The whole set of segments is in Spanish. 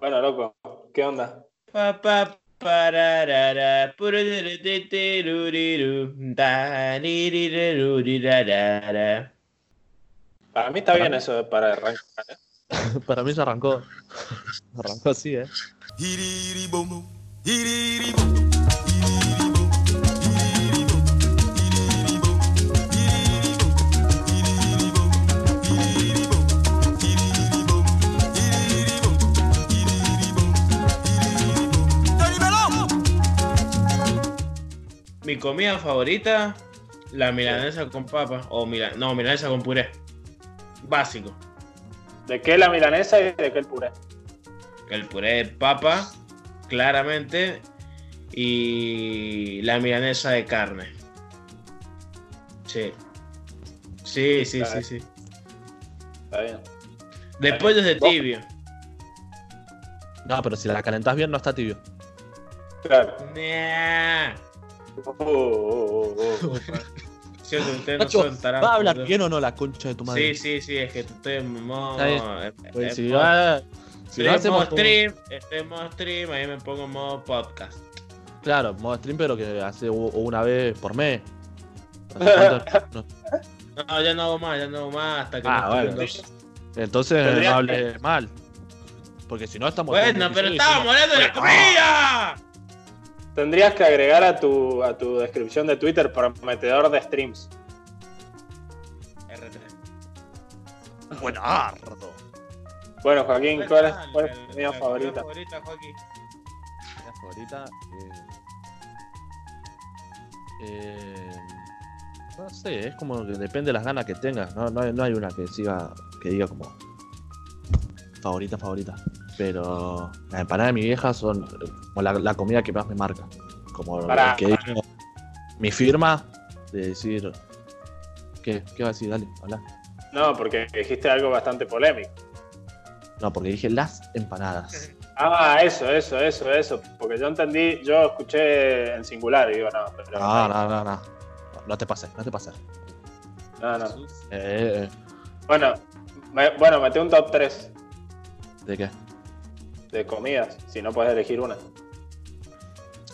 Bueno, loco, ¿qué onda? Para mí está bien eso para arrancar. ¿eh? Para mí se arrancó. Arrancó así, ¿eh? Mi comida favorita, la milanesa con papa. O mila- no, milanesa con puré. Básico. ¿De qué la milanesa y de qué el puré? El puré de papa, claramente. Y la milanesa de carne. Sí. Sí, sí, sí, sí. Está bien. De pollo de ¿Vos? tibio. No, pero si la calentás bien no está tibio. Claro. Nah. Ustedes no son tarados. ¿va a hablar bien o no la concha de tu madre? Sí, sí, sí, es que estoy en modo. Eh, Pues eh, si va- si estoy no en hacemos modo como- stream, estoy en modo stream, ahí me pongo en modo podcast. Claro, modo stream, pero que hace una vez por mes. No. No, ya no hago más, ya no hago más hasta que Ah, bueno. Entonces no hable mal. Porque si no estamos. Bueno, pero estábamos hablando de la comida. Tendrías que agregar a tu, a tu descripción de Twitter prometedor de streams. R3. Buenardo. Bueno, Joaquín, ¿cuál es, cuál es tu comida la favorita? favorita, Joaquín? Mi favorita. Eh, eh, no sé, es como que depende de las ganas que tengas. No, no, hay, no hay una que siga, que diga como favorita, favorita. Pero las empanadas de mi vieja son como la, la comida que más me marca. Como Pará, que digo, mi firma de decir. ¿Qué? ¿Qué va a decir? Dale, habla. No, porque dijiste algo bastante polémico. No, porque dije las empanadas. Ah, eso, eso, eso, eso. Porque yo entendí, yo escuché en singular y digo, no, pero. No, no, no, no. No te pases, no te pases. no, no. Eh, eh, Bueno, me, bueno, metí un top 3 ¿De qué? De comidas, si no puedes elegir una.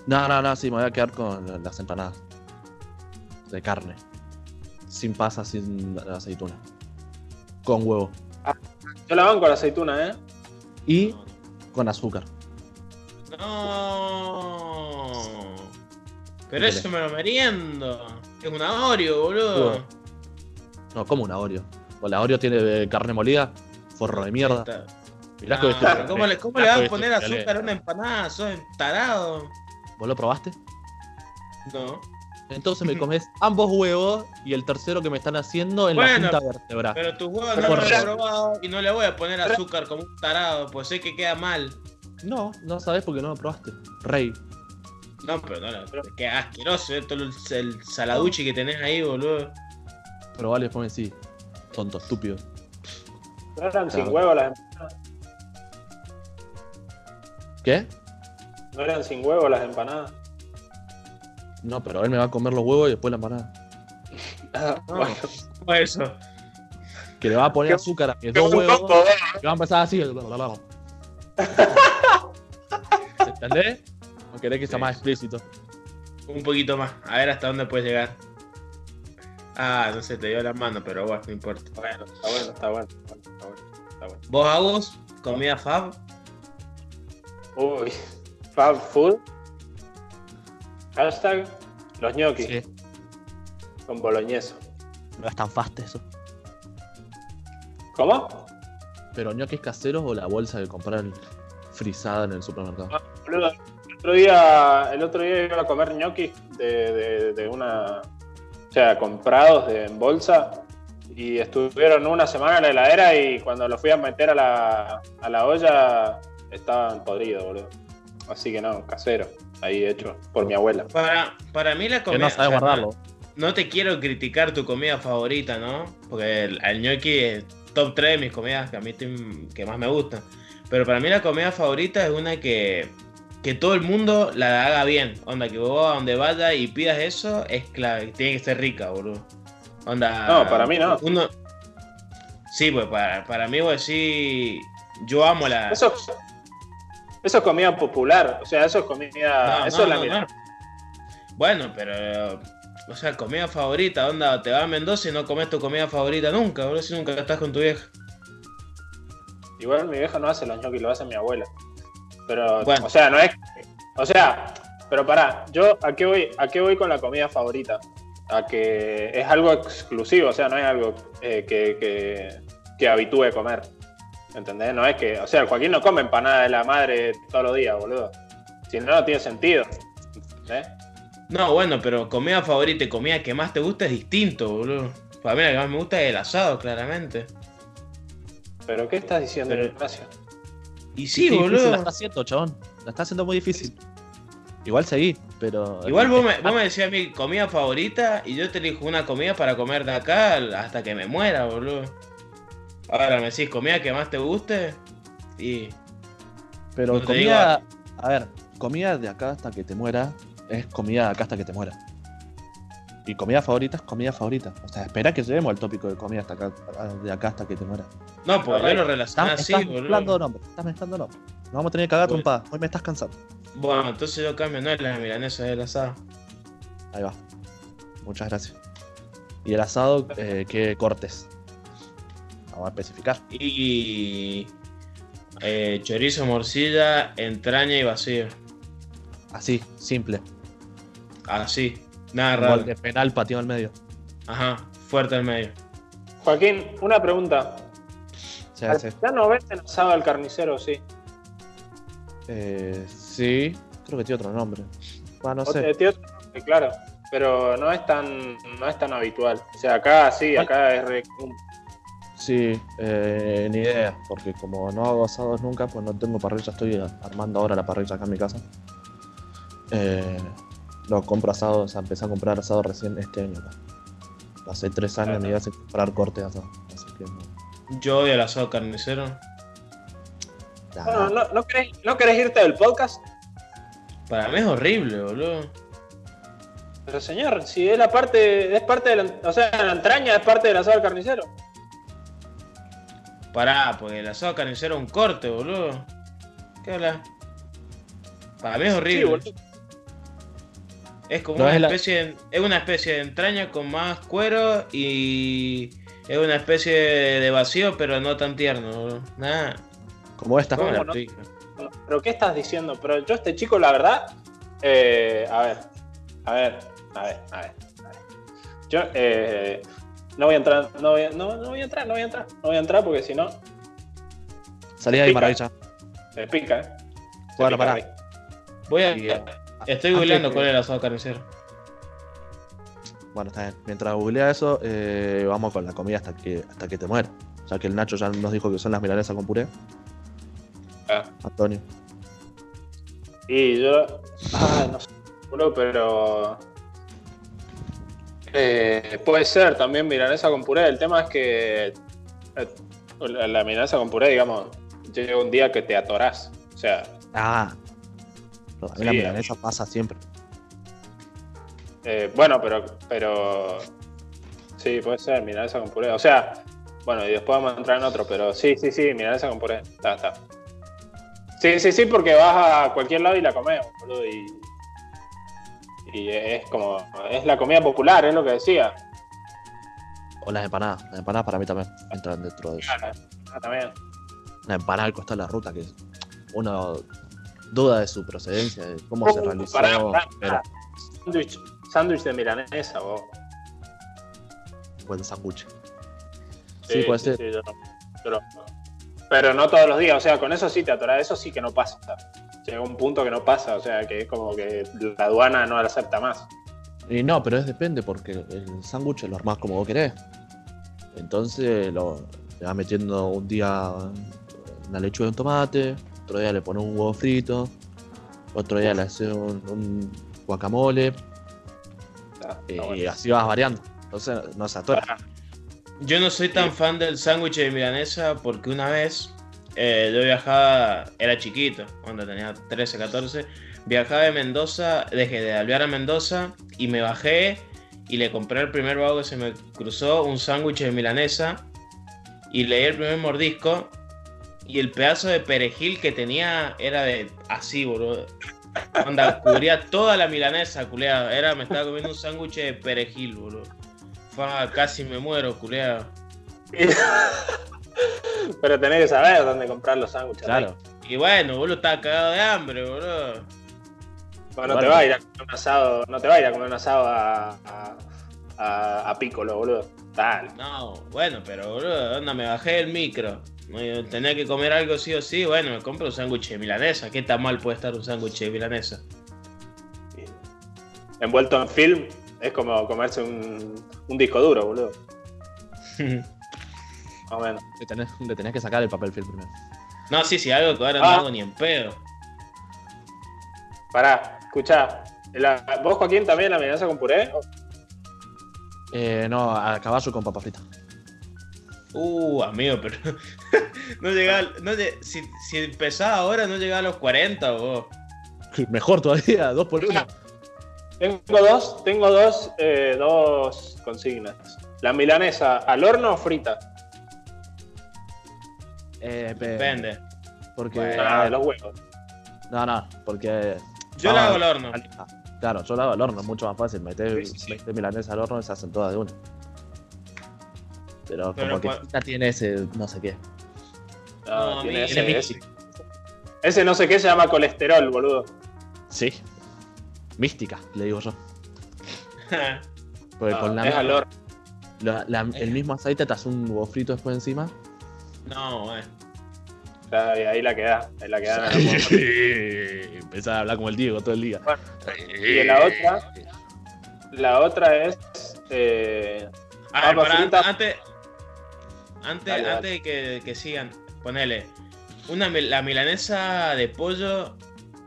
No, no, no, sí, me voy a quedar con las empanadas. De carne. Sin pasa, sin aceituna. Con huevo. Yo la banco la aceituna, ¿eh? Y con azúcar. No. Pero ¿Qué eso me lo meriendo. Es un Oreo, boludo. No, como una Oreo. O la Oreo tiene eh, carne molida, forro de mierda. Que Ah, este- ¿Cómo le, cómo le vas que a poner este- azúcar a una empanada? Sos tarado. ¿Vos lo probaste? No. Entonces me comes ambos huevos y el tercero que me están haciendo en Bueno, la punta vértebra. Pero tus huevos no los he probado y no le voy a poner azúcar como un tarado, pues sé que queda mal. No, no sabes porque no lo probaste. Rey. No, pero no, no queda asqueroso eh, todo el, el saladuchi que tenés ahí, boludo. Pero vale, después sí. Tonto, estúpido. No eran sin Claro. huevo las empanadas. ¿Qué? No eran sin huevo las empanadas. No, pero él me va a comer los huevos y después la empanada. Ah, No. bueno. ¿Cómo eso? Que le va a poner Qué- azúcar a mis dos huevos. ¿eh? Y va a empezar así. ¿Entendés? ¿O querés que sea Sí. más explícito? Un poquito más, a ver hasta dónde puedes llegar. Ah, no sé, te dio la mano, pero bueno, no importa. Bueno, está bueno, está bueno. Está bueno, está bueno. ¿Vos, Agus? ¿Comida fab? Uy, Fab Food. Hashtag los ñoquis Sí. con boloñeso. No es tan fast eso. ¿Cómo? Pero ñoquis caseros o la bolsa de comprar frisada en el supermercado. Ah, boludo, el otro día, el otro día iba a comer ñoquis de, de, de una. O sea, comprados de, en bolsa. Y estuvieron una semana en la heladera y cuando los fui a meter a la, a la olla estaban podridos, boludo. Así que no, casero. Ahí hecho por mi abuela. Para, para mí la Que comida... no sabe o sea, guardarlo. No te quiero criticar tu comida favorita, ¿no? Porque el, el gnocchi es top 3 de mis comidas que a mí te- que más me gustan. Pero para mí la comida favorita es una que, que todo el mundo la haga bien. Onda, que vos a donde vayas y pidas eso, es clave. Tiene que ser rica, boludo. Onda. No, para mí no. Uno... Sí, pues para, para mí, pues sí. Yo amo la. Eso, Eso es comida popular, o sea, eso es comida. No, eso no, es la no, mira-. Bueno, pero. O sea, comida favorita, onda, te vas a Mendoza y no comes tu comida favorita nunca, boludo, si nunca estás con tu vieja. Igual mi vieja no hace los ñoquis, lo hace mi abuela. Pero, Bueno. o sea, no es. O sea, pero pará, yo a qué voy, a qué voy con la comida favorita? A que es algo exclusivo, o sea, no es algo eh, que, que, que habitúe comer. ¿Entendés? No es que. O sea, el Joaquín no come empanada de la madre todos los días, boludo. Si no, no tiene sentido. ¿Entendés? No, bueno, pero comida favorita y comida que más te gusta es distinto, boludo. Para mí la que más me gusta es el asado, claramente. ¿Pero qué estás diciendo, Pero- Ignacio? Y sí, difícil boludo. La está haciendo, chabón. La está haciendo muy difícil. Igual seguí, pero. Igual vos me, vos me decías mi comida favorita y yo te elijo una comida para comer de acá hasta que me muera, boludo. Ahora me decís comida que más te guste y Pero no comida. A ver, comida de acá hasta que te muera es comida de acá hasta que te muera. Y comida favorita es comida favorita. O sea, espera que lleguemos al tópico de comida hasta acá, de acá hasta que te muera. No, pues yo lo relacioné Estás, así, estás mezclando boludo. nombres, estás mezclando nombres. Nos vamos a tener que cagar Bueno. trompada. Hoy me estás cansando. Bueno, entonces yo cambio, no es la milanesa del asado. Ahí va. Muchas gracias. Y el asado, eh, ¿qué cortes? Vamos a especificar. Y eh, chorizo, morcilla, entraña y vacío. Así, simple. Así, nada raro. de penal pateado al medio. Ajá, fuerte al medio. Joaquín, una pregunta. Se hace. ¿Ya no venden asado al carnicero, sí? Eh, sí, creo que tiene otro nombre. Bueno, no O- sé. tiene otro nombre, claro, pero no es tan no es tan habitual. O sea, acá sí, acá es re común. Sí, eh, ni idea, porque como no hago asados nunca, pues no tengo parrilla, estoy armando ahora la parrilla acá en mi casa. Eh, no, compro asado, o sea, empecé a comprar asado recién este año. acá. Hace tres años me iba a comprar corte de asado, así que no. Yo odio el asado carnicero. Nah, Bueno, ¿no, no, querés, ¿no querés irte del podcast? Para mí es horrible, boludo. Pero señor, si es la parte, es parte de la, o sea, la entraña es parte del asado carnicero. Pará, porque el asado carnicero es un corte, boludo. ¿Qué habla? Para mí es Sí, horrible. boludo. es como No, una es la- especie de, es una especie de entraña con más cuero y es una especie de vacío, pero no tan tierno, boludo. Nada. como esta. ¿Cómo ¿Cómo la no? explico? Pero ¿qué estás diciendo? Pero yo este chico, la verdad, eh, a ver, a ver, a ver, a ver. a ver. Yo eh, no voy a entrar, no voy a, no, no voy a entrar, no voy a entrar, no voy a entrar porque si no, Salí ahí, Pica. maravilla. se pica, ¿eh? Se Bueno, pica pará. Voy a. Y, eh, Estoy googleando cuál es el asado carnicero. Bueno, está bien. Mientras googlea eso, eh, vamos con la comida hasta que, hasta que te muera. Ya que el Nacho ya nos dijo que son las milanesas con puré. Ah. Antonio. Y yo, ah, no sé, pero eh, puede ser también milanesa con puré. El tema es que eh, la, la milanesa con puré, digamos, llega un día que te atorás. O sea, Ah. También la Sí, milanesa pasa siempre. eh, bueno, pero, pero sí, puede ser milanesa con puré. O sea, bueno, y después vamos a entrar en otro, pero sí, sí, sí, milanesa con puré. Está, está. Sí, sí, sí, porque vas a cualquier lado y la comes, boludo, y, y es como, es la comida popular, es lo que decía. O las empanadas. Las empanadas para mí también entran dentro de eso. Ah, también. Una empanada al costado de la ruta que uno duda de su procedencia, de cómo se Uh, realizó. pero pará. Sándwich, sándwich de milanesa, vos. buen sándwich. Sí, puede ser. yo lo- yo lo- pero no todos los días, o sea, con eso sí te atorás, eso sí que no pasa. Llega un punto que no pasa, o sea, que es como que la aduana no lo acepta más. Y no, pero es depende, porque el sándwich lo armás como vos querés. Entonces lo le vas metiendo un día una lechuga y un tomate, otro día le pones un huevo frito, otro día le haces un, un guacamole, Está- y así vas variando. Entonces no se atora. Yo no soy tan fan del sándwich de milanesa porque una vez eh, yo viajaba, era chiquito, cuando tenía 13, 14, viajaba de Mendoza, dejé de Alvear a Mendoza y me bajé y le compré al primer vago que se me cruzó un sándwich de milanesa y le di el primer mordisco Y el pedazo de perejil que tenía era de así, boludo. Onda, cubría toda la milanesa, culeado. Era, me estaba comiendo un sándwich de perejil, boludo. Casi me muero, culeado. Pero tenés que saber dónde comprar los sándwiches. Claro. Y bueno, boludo, estaba cagado de hambre, boludo. Bueno, no te va a ir a comer un asado, no te va a ir a comer un asado a, a, a, a Piccolo, boludo. Tal. No, bueno, pero boludo, onda, me bajé del micro. Tenía que comer algo sí o sí, bueno, me compro un sándwich de milanesa. ¿Qué tan mal puede estar un sándwich de milanesa? Envuelto en film, es como comerse un, un disco duro, boludo. Más o menos. Le tenés, le tenés que sacar el papel film primero. no, sí, sí, algo que ahora no Ah. hago ni en pedo. Pará, escuchá. La- ¿Vos, Joaquín, también la milanesa con puré? Eh, no, a caballo con papa frita. Uh, amigo, pero. no llegaba. No, si, si empezaba ahora, no llegaba a los 40, vos. Mejor todavía, dos por uno. Tengo dos, tengo dos, eh, dos consignas. La milanesa al horno o frita. Eh, pe- Depende. Porque. Bueno. Ah, de los huevos. No, no, porque. Yo Ah, la hago al horno. Claro, yo la hago al horno, es mucho más fácil. Meter Sí, sí, sí. 20 milanesa al horno y se hacen todas de una. Pero, Pero como que frita tiene ese no sé qué. No, No, tiene ese, ese- ese no sé qué se llama colesterol, boludo. Sí. Mística, le digo yo. Porque No, con la, es al horno. la- la- el mismo aceite te hace un huevo frito después encima. No, bueno. Claro, y ahí la queda, ahí la queda. Empezar a hablar como el Diego todo el día. Bueno, y la otra, la otra es eh, A ver, para- antes. Antes, Dale, dale. antes de que, que sigan, ponele. Una, la milanesa de pollo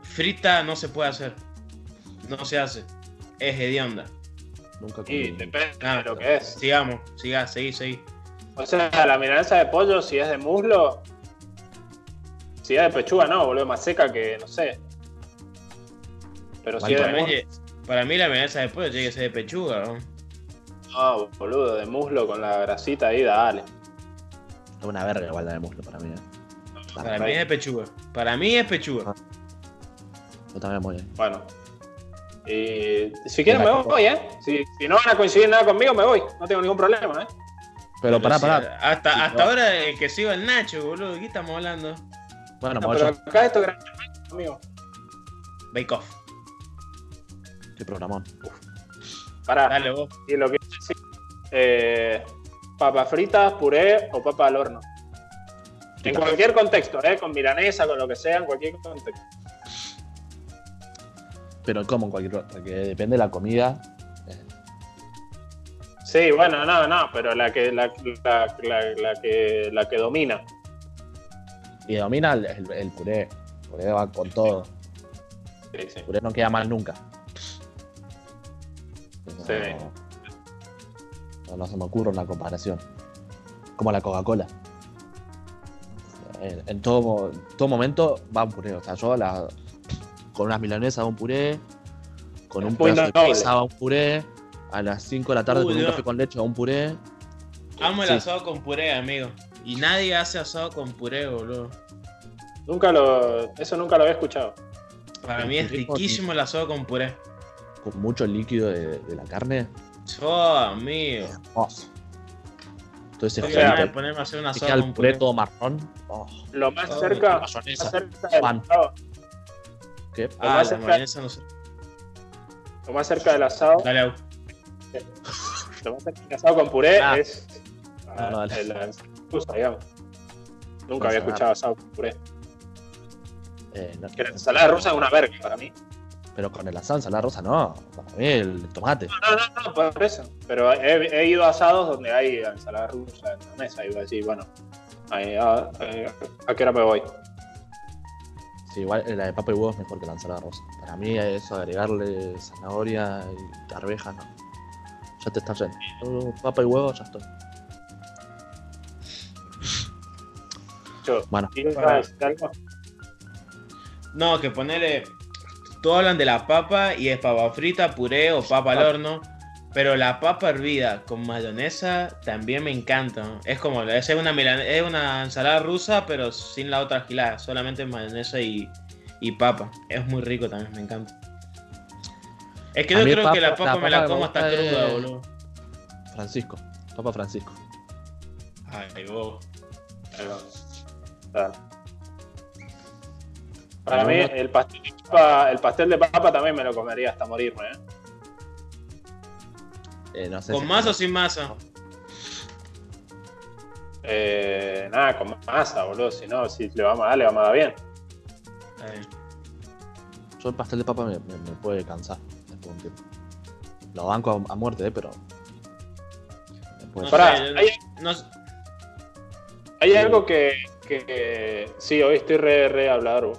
frita no se puede hacer. No se hace. Es hedionda. Nunca y comí. depende Ah, de lo que es. Sigamos, siga, seguí, seguí. O sea, la milanesa de pollo, si es de muslo, si es de pechuga, no, boludo, más seca que, no sé. Pero si es de Para mí, muslo, para mí la milanesa de pollo tiene que ser de pechuga, ¿no? no, boludo, de muslo con la grasita ahí, dale. Es una verga igual la de muslo para mí. eh. Para mí es de pechuga. Para mí es pechuga. Yo también muy bien. Bueno. Y si quieren me voy, ¿eh? Si, si no van a coincidir nada conmigo, me voy. No tengo ningún problema, ¿eh? Pero pará, sí, pará. Hasta, Sí, hasta no. ahora el que siga el Nacho, boludo. ¿De qué estamos hablando? Bueno, No, voy pero acá esto es gran amigo. Bake off. Qué programón. Pará. Dale vos. Y lo que sí, eh, papas fritas, puré o papa al horno. En cualquier contexto, ¿eh? Con milanesa, con lo que sea, en cualquier contexto. Pero como en cualquier porque depende de la comida. Sí, bueno, no, no, pero la que, la, la- la- la que, la que domina. y domina el, el- el puré. El puré va con todo. Sí, sí. El puré no queda mal nunca. No, Sí. no, no se me ocurre una comparación. Como la Coca-Cola. En, en todo, todo momento va un puré. O sea, yo la, con unas milanesas hago un puré. Con un pedazo de pizza hago un puré. A las 5 de la tarde Uy, con un no. café con leche hago un puré. Amo el Sí. asado con puré, amigo. Y nadie hace asado con puré, boludo. Nunca lo, eso nunca lo había escuchado. Para mí es riquísimo el asado con puré. Con mucho líquido de, de la carne. Yo, amigo. Hermoso. Entonces O ganas de se ponerme a hacer un asado con puré todo marrón. Oh, Lo más Ay, cerca, más cerca del Pan. asado, ¿Qué? Lo Ah, más la cerca- no sé. lo más cerca del asado, Dale, Au. lo más cerca del asado con puré Ah. es No, no, dale. el- la ensalada, digamos. Nunca La había escuchado asado con puré. Eh, no, Que la ensalada rusa es una verga para mí. pero con el asado, ensalada rosa no. Para mí el tomate. No, no, no, por eso. Pero he, he ido a asados donde hay ensalada rusa en la mesa y voy a decir, bueno, ahí, a, eh, ¿a qué hora me voy? Sí, igual la de papa y huevo es mejor que la ensalada rosa. Para mí eso, agregarle zanahoria y arvejas, no. Ya te estás. Yo, Papa y huevo, ya estoy. Yo, Bueno. No, que ponerle. Todos hablan de la papa y es papa frita, puré o papa al horno. Pero la papa hervida con mayonesa también me encanta. Es como, es una, es una ensalada rusa, pero sin la otra gilada, solamente mayonesa y, y papa. Es muy rico también, me encanta. Es que A yo creo papa- que la papa la me la como hasta cruda, es- boludo. Francisco. Papa Francisco. Ay, vos. Claro. Para No, mí, el pastel, de papa, el pastel de papa también me lo comería hasta morirme. ¿eh? Eh, no sé ¿Con si- masa o sin masa? Eh, nada, con masa, boludo. Si no, si le vamos a dar, le vamos a dar bien. Yo el pastel de papa me, me- me puede cansar después tiempo. Lo banco a, a muerte, eh, pero. No Pará, sé, yo- hay- no- Hay algo que, que- Sí, hoy estoy re, re hablador.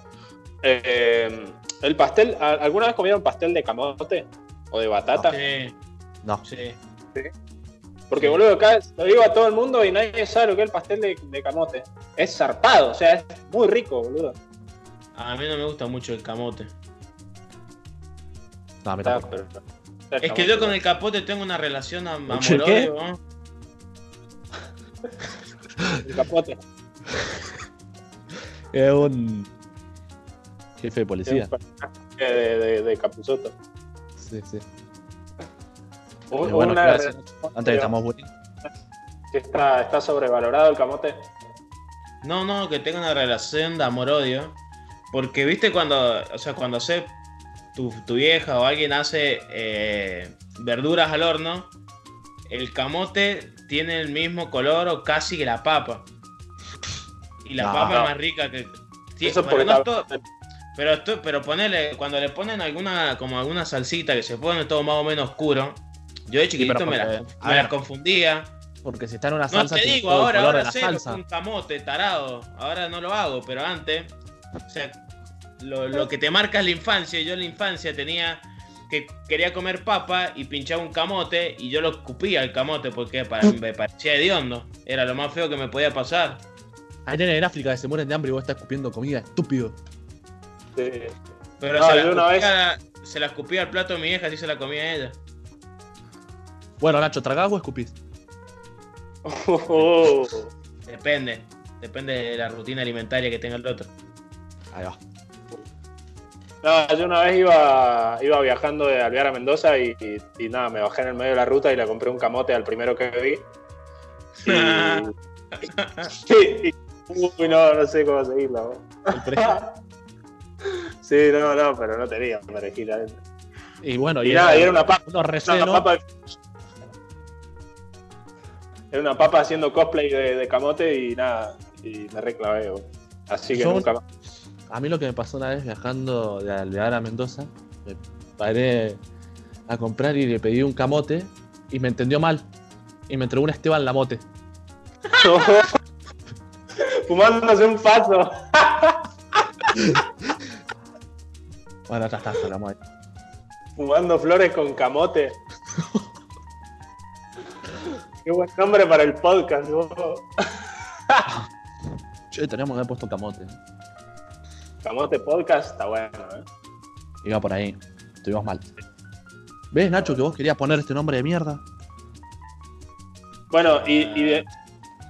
Eh, el pastel. ¿a- ¿Alguna vez comieron pastel de camote? ¿O de batata? sí, No. sí. Porque, boludo, acá lo digo a todo el mundo y nadie sabe lo que es el pastel de, de camote. Es zarpado, o sea, es muy rico, boludo. A mí no me gusta mucho el camote. No, a mí tampoco. pero- Es que yo con el capote tengo una relación am- ¿Qué? el capote. Es un. Jefe de policía. Es un personaje De, de, de Capuzoto. Sí, sí. Un- bueno, una Antes estamos que está, está sobrevalorado el camote. No, no, que tenga una relación de amor-odio. Porque, viste, cuando, o sea, cuando hace tu, tu vieja o alguien hace eh, verduras al horno, el camote tiene el mismo color o casi que la papa. Y la No. papa es más rica que. Sí, Eso pero no pero, esto- pero ponele, cuando le ponen alguna, como alguna salsita que se pone todo más o menos oscuro, yo de chiquitito pero me, la, porque- a me la ver. confundía. Porque si está en una No salsa. te tiene digo, ahora, ahora sé un camote, tarado. Ahora no lo hago, pero antes, o sea, lo, lo que te marca es la infancia. Yo en la infancia tenía que quería comer papa y pinchaba un camote y yo lo escupía el camote porque pa- me parecía hediondo. Era lo más feo que me podía pasar. Hay nenes en África que se mueren de hambre y vos estás escupiendo comida, estúpido. Sí. Pero No, se, la una escupía, se la escupía al plato de mi hija, así se la comía ella. Bueno, Nacho, ¿tragás o escupís? Oh. Depende. Depende de la rutina alimentaria que tenga el otro. Ahí va. No, yo una vez iba, iba viajando de Alvear a Mendoza y, y- y nada, me bajé en el medio de la ruta y le compré un camote al primero que vi. Y, y- uy, no, no sé cómo seguirlo. Sí, no, no, pero no tenía perejil adentro. y bueno, Y nada, y era una papa. Unos Era una papa, era una papa haciendo cosplay de, de camote y nada, y me reclavé. Así que Yo- nunca más. A mí lo que me pasó una vez viajando de Alvear a Mendoza, me paré a comprar y le pedí un camote y me entendió mal. Y me entregó un Esteban Lamote. Fumándose un paso. Bueno, ya está, hablamos ahí. Fumando flores con camote. Qué buen nombre para el podcast. vos. Che, teníamos que haber puesto camote. Camote podcast está bueno, ¿eh? Iba por ahí. Estuvimos mal. ¿Ves, Nacho, que vos querías poner este nombre de mierda? Bueno, y, y de.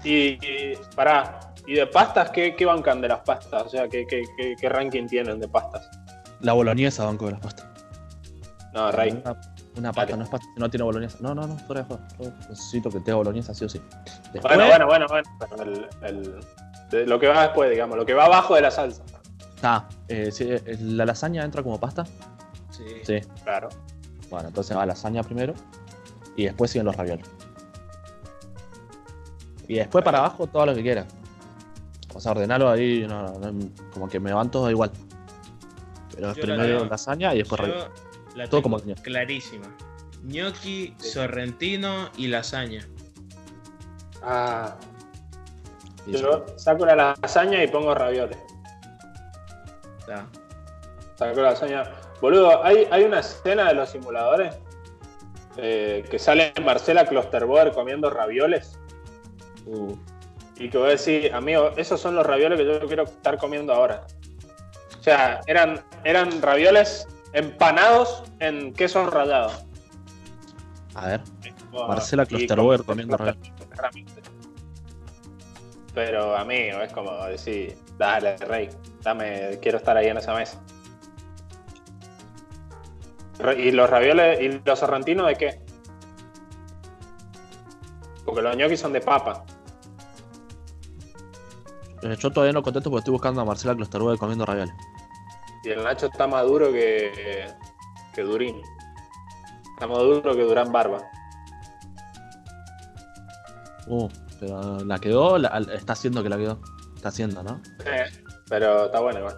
Y, y- pará. ¿Y de pastas qué, qué bancan de las pastas? O sea, ¿qué, qué, qué, qué ranking tienen de pastas? La boloñesa, banco de las pastas. No, Rey. Una, una pasta Dale. no es pasta no tiene boloñesa. No, no, no, fuera de juego. Necesito que tenga boloñesa sí o sí. Después, Bueno, bueno, bueno, bueno. El, lo que va después, digamos, lo que va abajo de la salsa. Ah, eh, sí, eh, ¿la lasaña entra como pasta? Sí. Sí. Claro. Bueno, entonces va lasaña primero y después siguen los ravioles. Y después para abajo todo lo que quieras. O sea, ordenarlo ahí, no, no, como que me van todos igual. Pero es Yo la primero lasaña y después ravioles. la Todo como tenía. clarísima. Gnocchi, sorrentino y lasaña. Ah, yo saco la lasaña y pongo ravioles. Saco la. Boludo, hay, hay una escena de los simuladores eh, que sale Marcela Klosterboer comiendo ravioles. Uh, Y que voy a decir, amigo, esos son los ravioles que yo quiero estar comiendo ahora. O sea, eran, eran ravioles empanados en queso rallado. A ver, Bueno, Marcela Klosterboer comiendo ravioles. Pero amigo, es como decir, dale, rey, dame, quiero estar ahí en esa mesa. ¿Y los ravioles y los sorrentinos de qué? Porque los ñoquis son de papa. Eh, yo todavía no contesto porque estoy buscando a Marcela Klosterboer comiendo ravioles. Y el Nacho está más duro que, que Durín. Está más duro que Durán Barba. Uh, pero la quedó, la- está haciendo que la quedó. Está haciendo, ¿no? Eh, pero está bueno igual.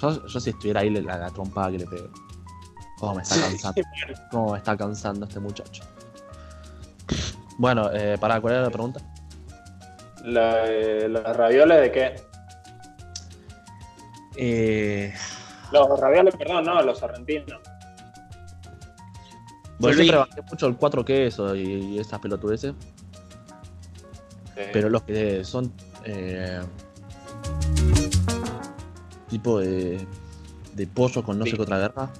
Yo, yo si estuviera ahí, la, la trompada que le pego. Cómo me está cansando. Cómo me está cansando este muchacho. Bueno, eh, para, ¿cuál era la pregunta? La- eh, ¿Los ravioles de qué? Eh, Los ravioles, perdón, no, los sorrentinos. bueno, Volví. siempre bajé mucho el cuatro quesos y, y esas pelotudeces. Pero los que son eh, tipo de, de pollo con no sé Sí. qué otra guerra,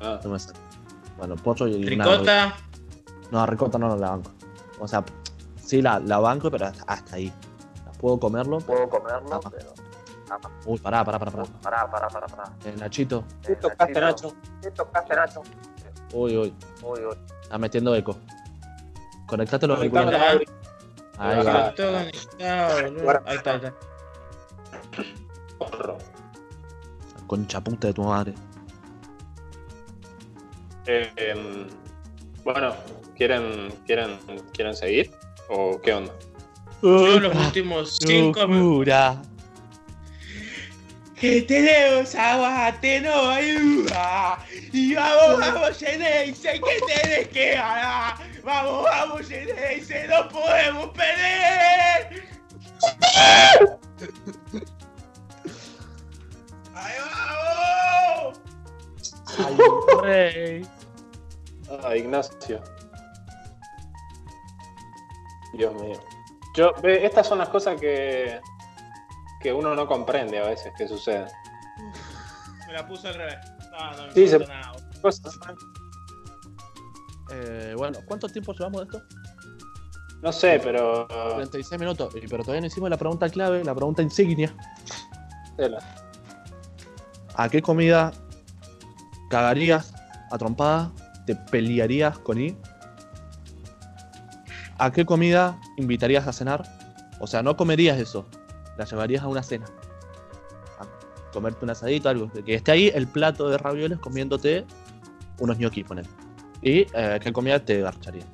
ah, no me sale. Bueno, pollo y Tricota. No, ricota no, no la banco. O sea, sí la, la banco, pero hasta, hasta ahí. ¿Puedo comerlo? Puedo comerlo, Ah. pero. Uy, pará, pará, pará, pará. Pará, pará, pará, pará. Eh, Nachito. ¿Qué tocaste, Nacho? ¿Qué tocaste, Nacho? Uy, uy. Uy, uy. Está metiendo eco. Conectate los auriculares. la- Ahí Ah. va. Ahí está, ahí está. Concha puta de tu madre. Eh, em, bueno, ¿quieren, quieren, ¿quieren seguir? ¿O qué onda? Yo los últimos cinco minutos. Locura. Que tenemos agua, no ayuda. Y vamos, vamos, Geneise, que tenés que ganar. Vamos, vamos, Geneise, no podemos perder. Rey. Ah, Ignacio. Dios mío. Yo, ve, estas son las cosas que, que uno no comprende a veces que suceden. Me la puso al revés. No, no me Sí, se- nada. Eh, bueno, ¿cuánto tiempo llevamos de esto? no sé, pero. 36 minutos. Y- Pero todavía no hicimos la pregunta clave, la pregunta insignia. Tela. ¿A qué comida cagarías a trompada? ¿Te pelearías con I? ¿A qué comida invitarías a cenar? O sea, no comerías eso, la llevarías a una cena. A comerte un asadito, algo. Que esté ahí el plato de ravioles comiéndote unos ñoquis, poner. ¿Y eh, qué comida te garcharía?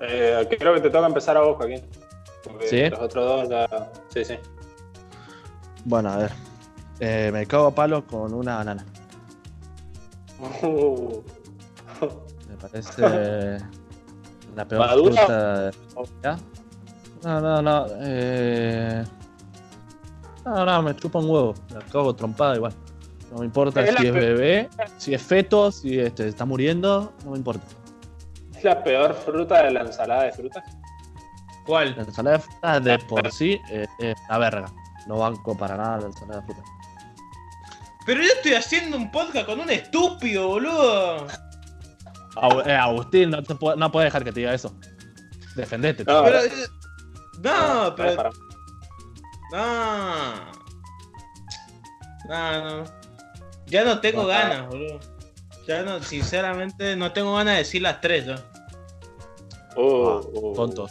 Eh, creo que te toca empezar a vos, Joaquín. Porque ¿Sí? los otros dos ya. Sí, sí. Bueno, a ver. Eh, me cago a palo con una banana. Me parece la peor ¿Madura? fruta. ¿Ya? No, no, no. Eh... No, no, me chupa un huevo. La cago trompada igual. No me importa Es si es bebé, si es feto, si este, está muriendo, no me importa. ¿Es la peor fruta de la ensalada de frutas? ¿Cuál? La ensalada de frutas de por sí eh, es una verga. No banco para nada la ensalada de frutas. Pero yo estoy haciendo un podcast con un estúpido, boludo. Eh, Agustín, no, te puedo- no puedes dejar que te diga eso. Defendete. No, Pero, eh, no, pero. para- No. No, no. Ya no tengo ganas, boludo. Ya no, sinceramente, no tengo ganas de decir las tres, yo. Uh, uh. Tonto.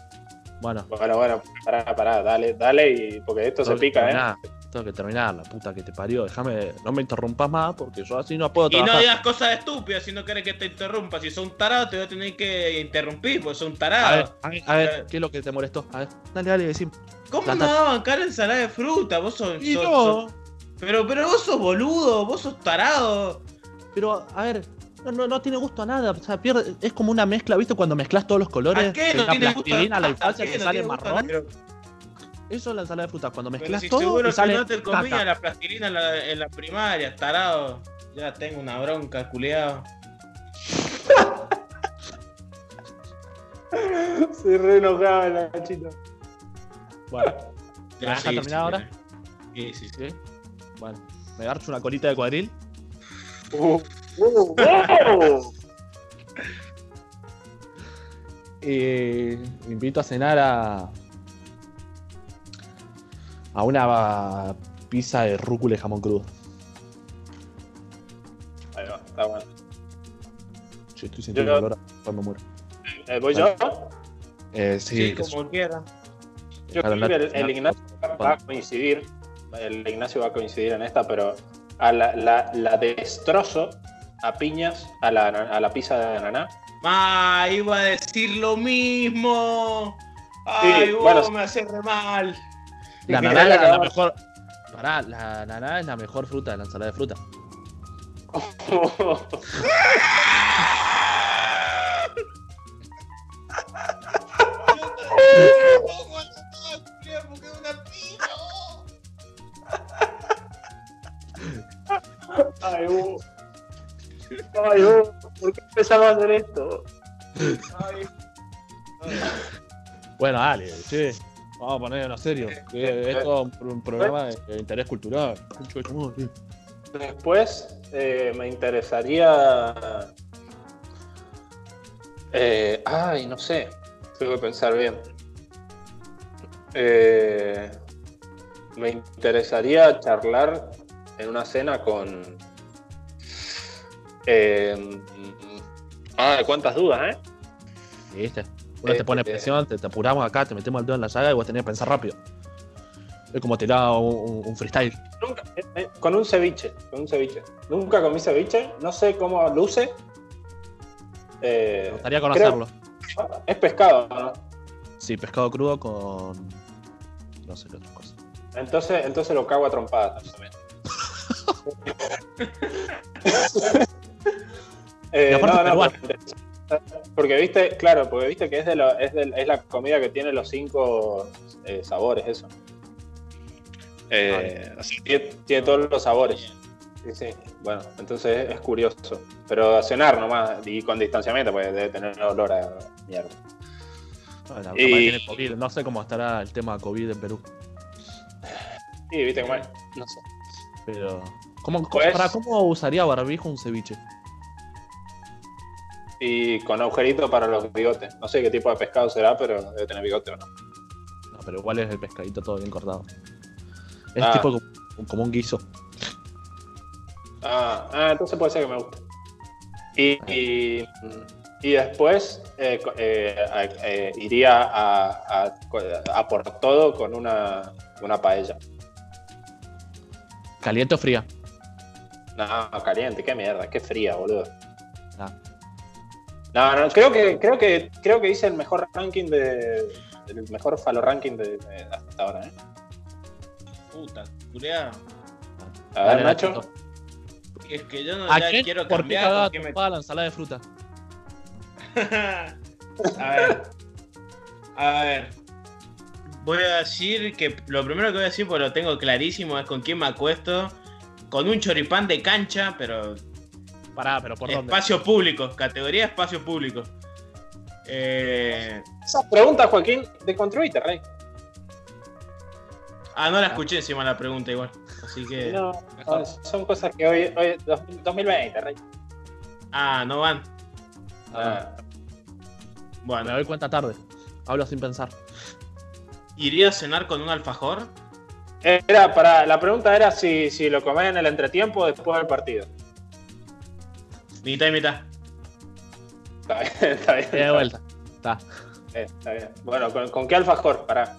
Bueno, Bueno, bueno, pará, pará, dale, dale, y porque esto se pica, ¿eh? terminar, Tengo que terminar, la puta que te parió. Déjame, no me interrumpas más porque yo así no puedo Y no trabajar. digas cosas estúpidas si no quieres que te interrumpa. Si sos un tarado, te voy a tener que interrumpir, porque sos un a ver, tarado. a ver, a ver, ¿qué es lo que te molestó? A ver, dale, dale, decime. ¿Cómo no vas a bancar ensalada de fruta? Vos sos. Y sos- no, sos- Pero, pero vos sos boludo, vos sos tarado. pero a ver, no, no, no tiene gusto a nada. O sea, pierde, es como una mezcla, ¿viste? Cuando mezclas todos los colores. ¿A qué no tiene gusto a la infancia ¿A qué que sale marrón. Eso es la ensalada de frutas. Cuando mezclas si todo seguro y sale que no te comías caca. la plastilina en la, en la primaria, tarado. Ya tengo una bronca, culiado. Se re enojaba el Nachito. Bueno, ¿Me dejas terminar ahora? Sí, sí, sí. ¿sí? Bueno, me garcho una colita de cuadril. Uh, Uh, wow. Y invito a cenar a. a una pizza de rúcula y jamón crudo. Ahí va, está bueno. Yo estoy sintiendo dolor cuando muero. Eh, ¿Voy yo? Eh, sí, Sí, como quiera. Yo creo que el, Ignacio va a coincidir. El Ignacio va a coincidir en esta, pero a la, la, la destrozo a piñas a la, a la pizza de ananá. Ah, iba a decir lo mismo. Ay, Sí, vos bueno. me hace re mal. La naná es la mejor. Pará, la naná es la mejor fruta de la ensalada de fruta. Ay, Hugo. Ay, Hugo, ¿por qué empezamos a hacer esto? Ay, Bueno, dale, che. Vamos a ponerlo en serio. Que esto es un programa de, de interés cultural. Después eh, me interesaría. eh, ay, no sé. Tengo que pensar bien. Eh, me interesaría charlar en una cena con. Eh, ay, cuántas dudas, ¿eh? ¿Viste? Uno Eh, te pone eh, presión, te, te apuramos acá, te metemos el dedo en la llaga y vos tenés que pensar rápido. Es como tirar un, freestyle. Nunca, eh, eh, con un ceviche, con un ceviche. Nunca comí ceviche, no sé cómo luce. Eh, Me gustaría creo- conocerlo. es pescado, ¿no? Sí, pescado crudo con. No sé qué otra cosa. Entonces, entonces lo cago a trompadas también. Eh, no, no. Porque, viste, claro, porque viste que es, de lo- es, de- es la comida que tiene los cinco eh, sabores, eso. Eh, o sea, tiene, tiene todos los sabores. Sí, sí. Bueno, entonces es curioso. Pero a cenar nomás y con distanciamiento, porque debe tener olor a mierda. Bueno, Y- tiene COVID. No sé cómo estará el tema COVID en Perú. Sí, viste cómo es. No sé. Pero. ¿Cómo, Pues- pará, ¿cómo usaría barbijo un ceviche? Y con agujerito para los bigotes. No sé qué tipo de pescado será, pero debe tener bigote o no. No, pero igual es el pescadito todo bien cortado. Es Ah. tipo como, como un guiso. Ah, ah, entonces puede ser que me guste. Y, y, y después eh, eh, eh, iría a, a- a por todo con una, una paella. ¿Caliente o fría? No, caliente, qué mierda, qué fría, boludo. No, no, creo que, creo que, creo que hice el mejor ranking de. El mejor falo ranking de, de hasta ahora, ¿eh? puta, culiao. A ver, Dale, Nacho. Es que yo no ¿A ya quién? quiero ¿Por qué cambiar. cagaba porque me- la ensalada de fruta? a ver. A ver. Voy a decir que lo primero que voy a decir, porque lo tengo clarísimo, es con quién me acuesto. Con un choripán de cancha, pero Pará, pero ¿por dónde? espacio público, categoría espacio público. Eh, Esa pregunta, Joaquín, deconstruite, Rey. ah, no la escuché encima la pregunta igual. Así que. No, no, son cosas que hoy, hoy 2020, Rey. Ah, no van. Ah, Me Bueno, doy cuenta tarde. Hablo sin pensar. ¿iría a cenar con un alfajor? Era para, la pregunta era si, si lo comés en el entretiempo o después del partido. Mitad y mitad. Está bien, está bien. De vuelta. Está. Eh, está bien. Bueno, ¿con, con qué alfajor? Pará.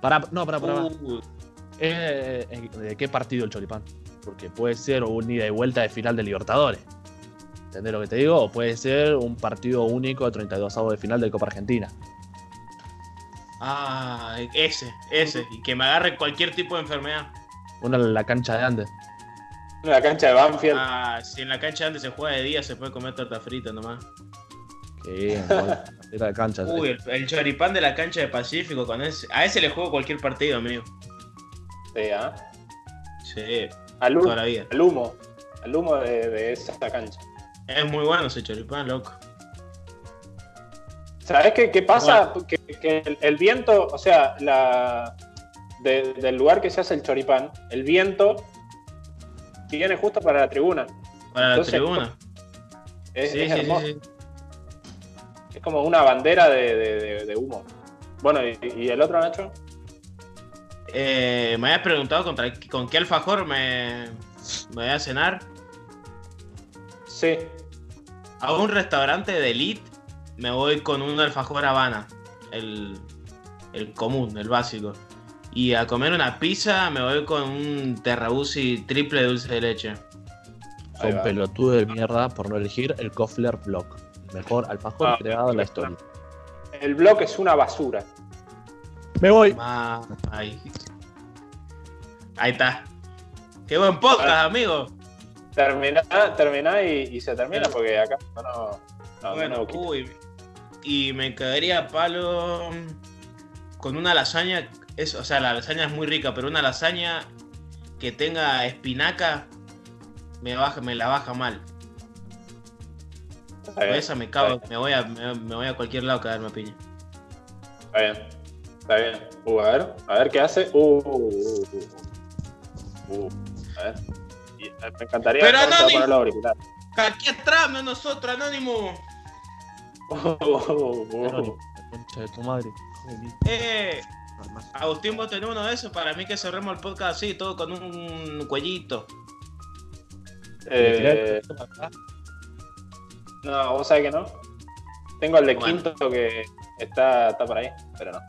Pará, no, pará, pará. pará. Uh, Eh, eh, ¿De qué partido el choripán? Porque puede ser un ida y vuelta de final de Libertadores. ¿Entendés lo que te digo? O puede ser un partido único de 32 avos de final de Copa Argentina. ah, ese, ese. Y que me agarre cualquier tipo de enfermedad. Una en la cancha de Andes. En la cancha de Banfield. Ah, si en la cancha antes se juega de día, se puede comer torta frita nomás. Era de cancha. Uy, el, el choripán de la cancha de Pacífico, con ese, a ese le juego cualquier partido, amigo. Sí, ¿ah? Sí, al, hu- toda la vida. al humo. Al humo de, de esa cancha. Es muy bueno ese choripán, loco. ¿Sabes qué, qué pasa? Que, que el, el viento, o sea, la, de- del lugar que se hace el choripán, el viento viene justo para la tribuna. Para la tribuna. Es, Sí, es sí, sí. Es como una bandera de, de- de- de humo. Bueno, ¿y, y el otro, Nacho? Eh, me habías preguntado contra, con qué alfajor me, me voy a cenar. Sí. A un restaurante de elite me voy con un alfajor Habana. El, el común, el básico. Y a comer una pizza me voy con un terrabusi triple dulce de leche. Son pelotudo de mierda por no elegir el Kofler Block. Mejor alfajor Ah, creado en la historia. El blog es una basura. Me voy. Ahí. Ahí está. Qué buen podcast, amigo. Termina, termina y, y se termina porque acá no, no, no, bueno, no quita. uy. Y me quedaría a palo con una lasaña. Es, o sea, la lasaña es muy rica, pero una lasaña que tenga espinaca me, baja, me la baja mal. Bien, esa me cago, me voy, a, me, me voy a cualquier lado a caerme a piña. Está bien. Está bien. Uh, a ver, a ver qué hace. Uh, uh, uh, uh. Uh, a ver. Y, eh, me encantaría Pero Anónimo. Aquí atrás, no nosotros, Anónimo. Uh, uh, uh. Anónimo, la concha de tu madre. hijo Eh, Agustín, vos tenés uno de esos. Para mí que cerremos el podcast así, todo con un cuellito. ¿Le tirás Eh, esto para acá? no, vos sabés que no. Tengo el de Bueno. quinto que está, está por ahí, pero no.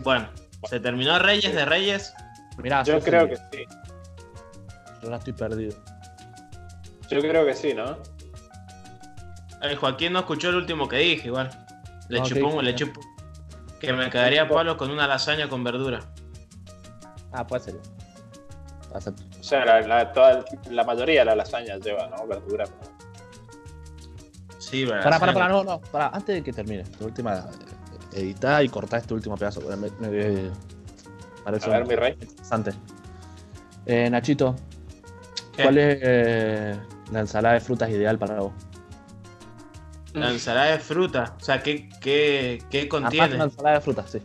Bueno, se terminó Reyes de Reyes. Mirá, Yo creo que sí. Yo ahora estoy perdido. Yo creo que sí, ¿no? El Joaquín no escuchó el último que dije, igual. Le No, ¿qué chupó, le chupó. Que me quedaría a palo con una lasaña con verdura. Ah, puede ser. Acepto. O sea, la, la- toda- la mayoría de las lasañas lleva, ¿no? Verdura. Sí, verdad. Pará, pará, pará, no, no. Pará, antes de que termine. Última. eh, Editá y cortá este último pedazo. Me, me- parece A ver, mi rey. interesante. Eh, Nachito, ¿Qué? ¿cuál es eh, la ensalada de frutas ideal para vos? La ensalada de fruta. O sea, ¿qué, qué, qué Aparte contiene? una ensalada de frutas, sí.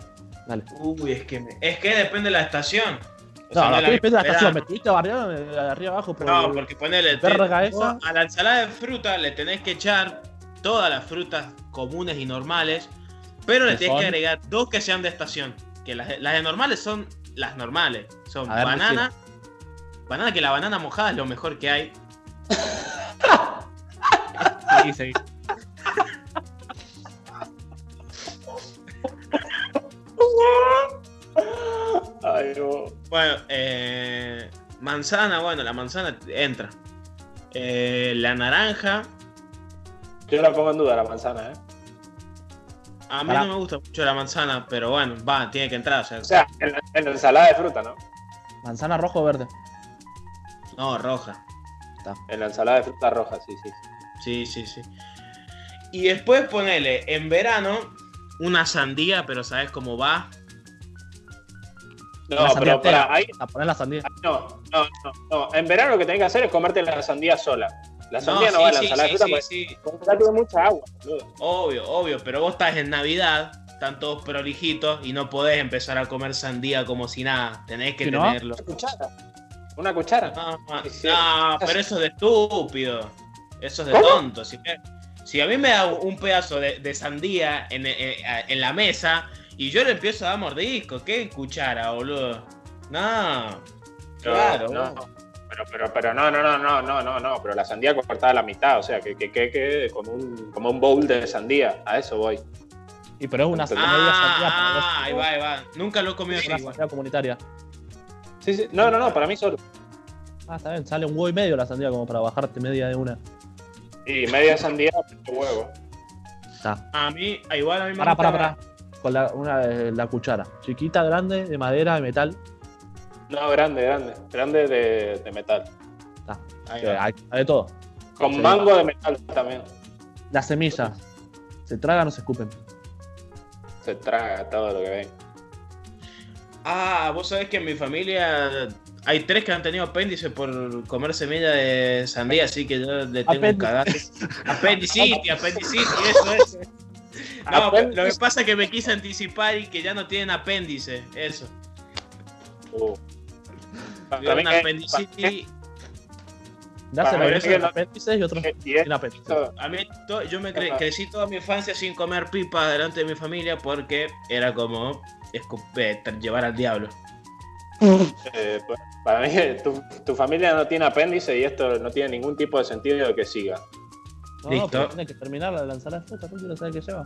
Dale. Uy, es que, me- es que depende de la estación. O No, sea, no, tú depende de la estación. Me estuviste barriendo arriba abajo. Por No, porque ponele. verga esa. A la ensalada de fruta le tenés que echar todas las frutas comunes y normales. Pero le ¿Qué tenés que agregar dos que sean de estación. Que las, de- las de normales son las normales. Son ver, banana. Banana, que la banana mojada es lo mejor que hay. Sí, sí. Bueno, eh, manzana, bueno, la manzana entra. Eh, la naranja, Yo la pongo en duda la manzana, ¿eh? a mí no me gusta mucho la manzana, pero bueno, va, tiene que entrar. O sea, O sea, en la, en la ensalada de fruta, ¿no? ¿Manzana roja o verde? no, roja. En la ensalada de fruta roja, sí, sí. Sí, sí, sí. Y después ponele, en verano, una sandía, pero ¿sabes cómo va? No, pero para ahí. A poner la sandía. No, no, no, no. En verano lo que tenés que hacer es comerte la sandía sola. La sandía no, sí, va en la ensalada sí, sí, porque sí. mucha agua, boludo. Obvio, obvio, pero vos estás en Navidad, están todos prolijitos y no podés empezar a comer sandía como si nada. Tenés que tenerlo. Una cuchara. Una cuchara. No, no, pero eso es de estúpido. Eso es de ¿Cómo? tonto. Si, me- si a mí me da un pedazo de, de sandía en, en- en la mesa y yo le empiezo a dar mordisco, ¿qué cuchara, boludo? No. Claro. No, pero, pero, pero no, no, no, no, no, no, no. Pero la sandía cortada a la mitad, o sea, que, que, que, que como un, como un bowl de sandía. A eso voy. Y pero es una Ah, media sandía Ah, ahí va, ahí va. Nunca lo he comido así Una comunitaria. Sí, sí. No, no, no, para mí solo. Ah, está bien. Sale un huevo y medio la sandía como para bajarte media de una. Y media sandía, mucho huevo. Está. A mí, igual a mí me Pará, gusta pará, pará. Con la, una, eh, la cuchara. Chiquita, grande, de madera, de metal. No, grande, grande. Grande de, de metal. Ahí va. hay, hay de todo. Con Sí. mango de metal también. Las semillas. ¿Se tragan o se escupen? Se traga todo lo que ven. Ah, vos sabés que en mi familia hay tres que han tenido apéndice por comer semilla de sandía, así que yo le tengo un Apéndice. cagazo. Apendicitis, apendicitis, eso, eso. No, lo que pasa es que me quise anticipar y que ya no tienen apéndice, eso. Uh. Para Tuvieron mí que- apendicitis. Nacen Para a mí veces que con no- apéndices y otros sin apéndices. A mí, to- yo me cre- crecí toda mi infancia sin comer pipa delante de mi familia porque era como llevar al diablo. eh, para mí, tu, tu familia no tiene apéndice y esto no tiene ningún tipo de sentido de que siga. No, Listo. pero tiene que terminar la, la ensalada de fruta, ¿tú quieres saber qué lleva?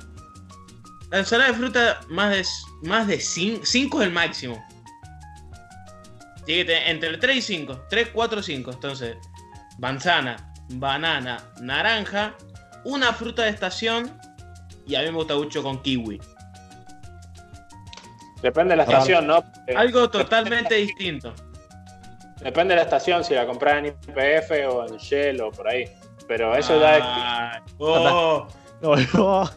La ensalada de fruta, más de, más de 5 es el máximo. Entre 3 y 5. 3, 4, 5. Entonces, manzana, banana, naranja, una fruta de estación y a mí me gusta mucho con kiwi. Depende de la estación, ¿no? Algo totalmente distinto. Depende de la estación, si la compras en IPF o en Shell o por ahí. Pero eso. Ay, oh, No, no.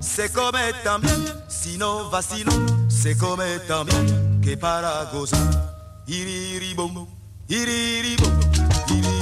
Se come también, si no vacilo, se come también, que para gozar. Iriribom, iriribom, iriribom.